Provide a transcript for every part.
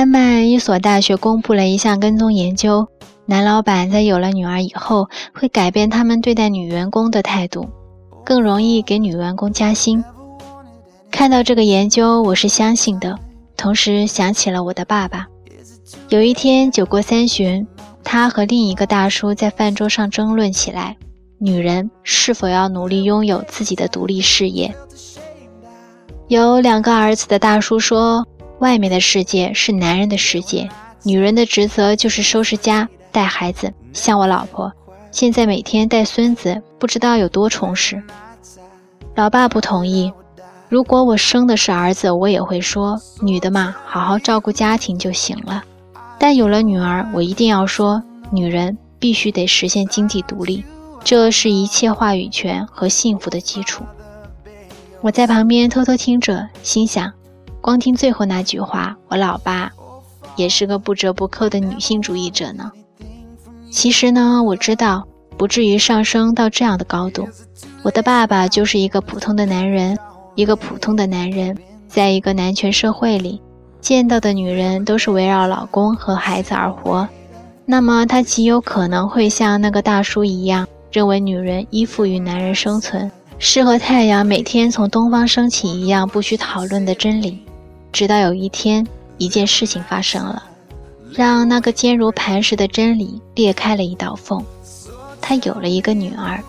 丹麦一所大学公布了一项跟踪研究，男老板在有了女儿以后，会改变他们对待女员工的态度，更容易给女员工加薪。看到这个研究，我是相信的，同时想起了我的爸爸。有一天酒过三巡，他和另一个大叔在饭桌上争论起来：女人是否要努力拥有自己的独立事业？有两个儿子的大叔说：“外面的世界是男人的世界，女人的职责就是收拾家、带孩子。像我老婆，现在每天带孙子，不知道有多充实。”老爸不同意。如果我生的是儿子，我也会说：“女的嘛，好好照顾家庭就行了。”但有了女儿，我一定要说：“女人必须得实现经济独立，这是一切话语权和幸福的基础。”我在旁边偷偷听着，心想：光听最后那句话，我老爸也是个不折不扣的女性主义者呢。其实呢，我知道不至于上升到这样的高度。我的爸爸就是一个普通的男人，一个普通的男人，在一个男权社会里，见到的女人都是围绕老公和孩子而活。那么，他极有可能会像那个大叔一样，认为女人依附于男人生存。是和太阳每天从东方升起一样不需讨论的真理，直到有一天，一件事情发生了，让那个坚如磐石的真理裂开了一道缝。他有了一个女儿，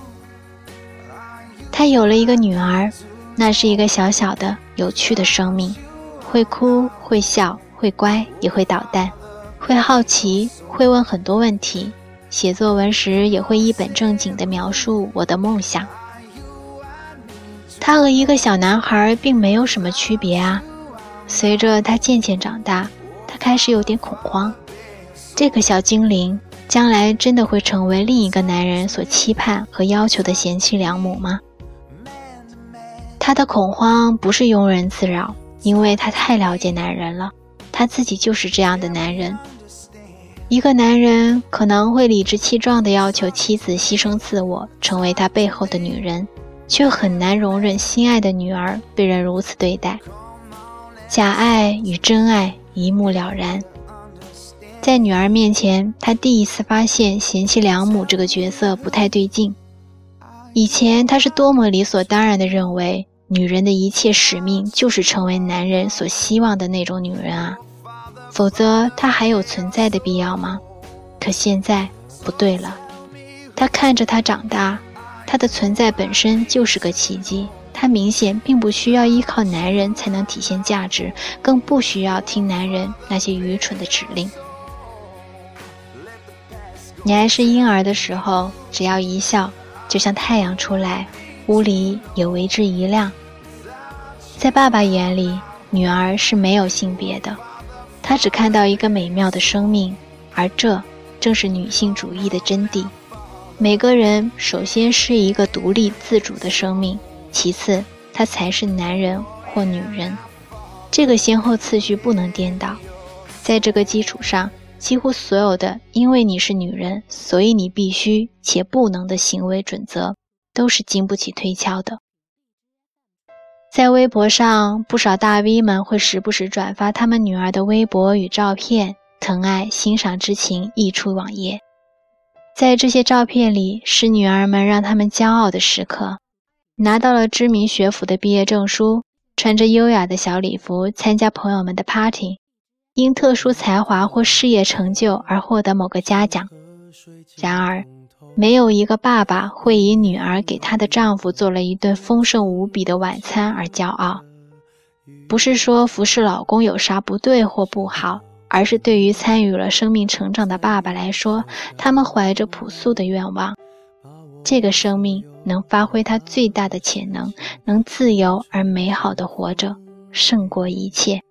他有了一个女儿，那是一个小小的、有趣的生命，会哭，会笑，会乖，也会捣蛋，会好奇，会问很多问题，写作文时也会一本正经地描述我的梦想。他和一个小男孩并没有什么区别啊。随着他渐渐长大，他开始有点恐慌。这个小精灵将来真的会成为另一个男人所期盼和要求的贤妻良母吗？他的恐慌不是庸人自扰，因为他太了解男人了，他自己就是这样的男人。一个男人可能会理直气壮地要求妻子牺牲自我，成为他背后的女人。却很难容忍心爱的女儿被人如此对待，假爱与真爱一目了然。在女儿面前，他第一次发现贤妻良母这个角色不太对劲。以前他是多么理所当然地认为，女人的一切使命就是成为男人所希望的那种女人啊，否则她还有存在的必要吗？可现在不对了，他看着她长大。她的存在本身就是个奇迹，她明显并不需要依靠男人才能体现价值，更不需要听男人那些愚蠢的指令。你还是婴儿的时候，只要一笑，就像太阳出来，屋里也为之一亮。在爸爸眼里，女儿是没有性别的，他只看到一个美妙的生命，而这正是女性主义的真谛。每个人首先是一个独立自主的生命，其次他才是男人或女人，这个先后次序不能颠倒。在这个基础上，几乎所有的“因为你是女人，所以你必须且不能”的行为准则都是经不起推敲的。在微博上，不少大 V 们会时不时转发他们女儿的微博与照片，疼爱欣赏之情溢出网页。在这些照片里，是女儿们让他们骄傲的时刻：拿到了知名学府的毕业证书，穿着优雅的小礼服参加朋友们的 party，因特殊才华或事业成就而获得某个嘉奖。然而，没有一个爸爸会以女儿给她的丈夫做了一顿丰盛无比的晚餐而骄傲。不是说服侍老公有啥不对或不好。而是对于参与了生命成长的爸爸来说，他们怀着朴素的愿望：这个生命能发挥他最大的潜能，能自由而美好的活着，胜过一切。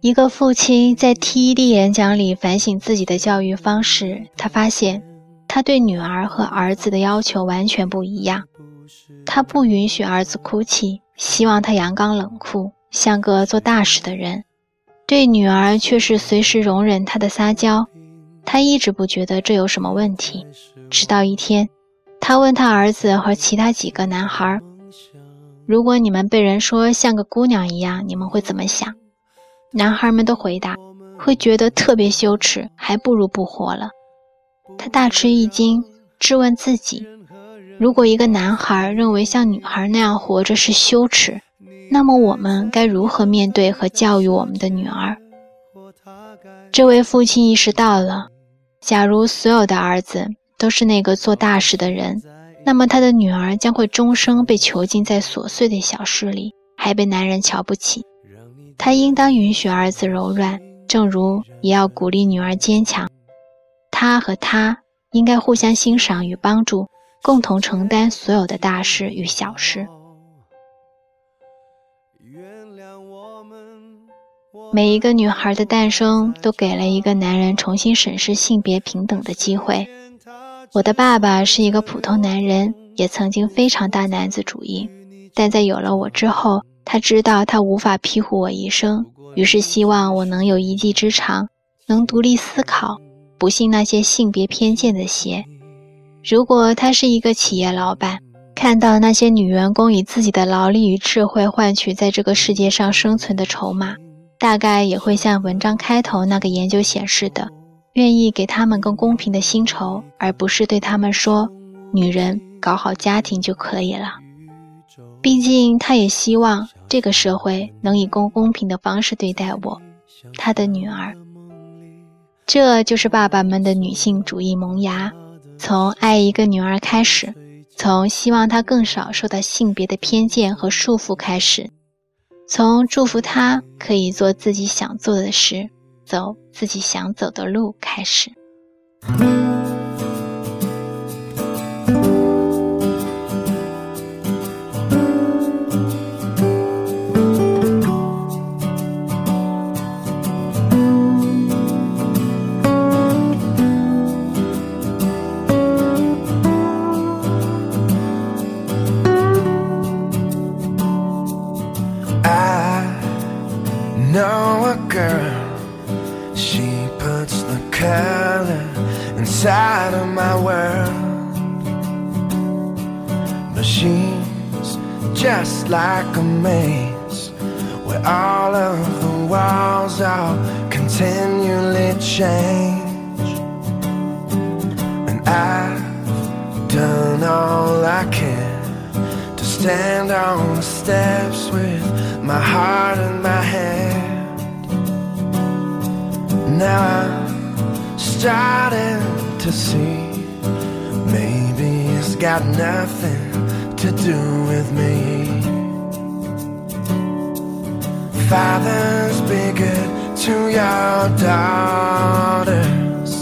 一个父亲在 TED 演讲里反省自己的教育方式，他发现他对女儿和儿子的要求完全不一样。他不允许儿子哭泣，希望他阳刚冷酷。像个做大事的人，对女儿却是随时容忍她的撒娇。他一直不觉得这有什么问题，直到一天，他问他儿子和其他几个男孩：“如果你们被人说像个姑娘一样，你们会怎么想？”男孩们都回答，会觉得特别羞耻，还不如不活了。他大吃一惊，质问自己：如果一个男孩认为像女孩那样活着是羞耻，那么我们该如何面对和教育我们的女儿？这位父亲意识到了，假如所有的儿子都是那个做大事的人，那么他的女儿将会终生被囚禁在琐碎的小事里，还被男人瞧不起。他应当允许儿子柔软，正如也要鼓励女儿坚强。他和她应该互相欣赏与帮助，共同承担所有的大事与小事。每一个女孩的诞生，都给了一个男人重新审视性别平等的机会。我的爸爸是一个普通男人，也曾经非常大男子主义，但在有了我之后。他知道他无法庇护我一生，于是希望我能有一技之长，能独立思考，不信那些性别偏见的邪。如果他是一个企业老板，看到那些女员工以自己的劳力与智慧换取在这个世界上生存的筹码，大概也会像文章开头那个研究显示的，愿意给他们更公平的薪酬，而不是对他们说：“女人搞好家庭就可以了。”毕竟，他也希望。这个社会能以更公平的方式对待我，他的女儿。这就是爸爸们的女性主义萌芽，从爱一个女儿开始，从希望她更少受到性别的偏见和束缚开始，从祝福他可以做自己想做的事，走自己想走的路开始。She's just like a maze where all of the walls are continually change. And I've done all I can to stand on the steps with my heart in my hand. Now I'm starting to see. Maybe it's got nothing to do with me. Fathers, be good to your daughters.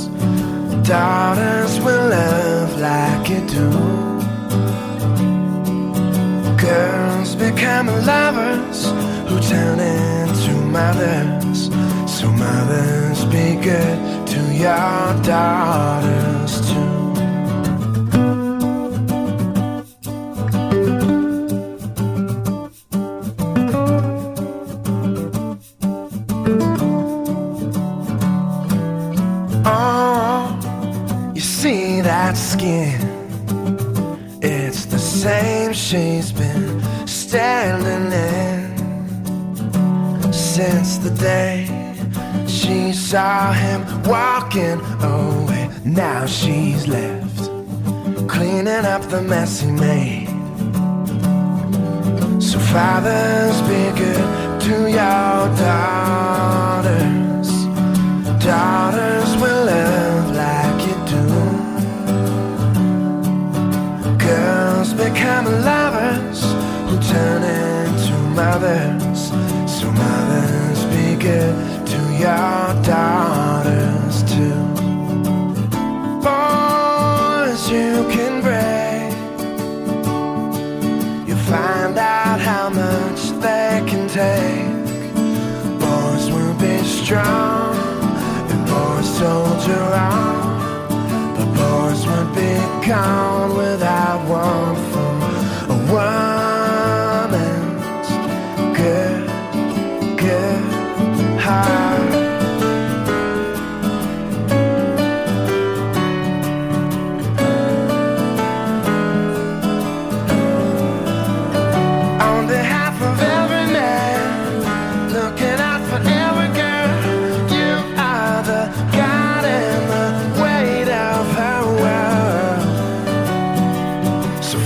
Daughters will love like you do. Girls become lovers who turn into mothers. So mothers, be good to your daughters too. The day she saw him walking away. Now she's left cleaning up the mess he made. So, fathers, be good to your daughters. Daughters will love like you do. Girls become lovers drown and poor soldier out, won't would become.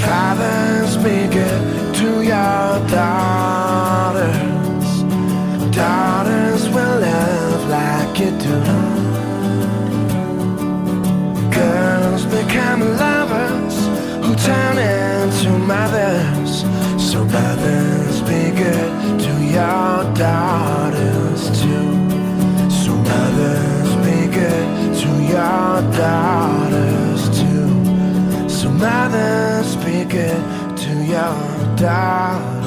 Father's figure to your daughter. to your door.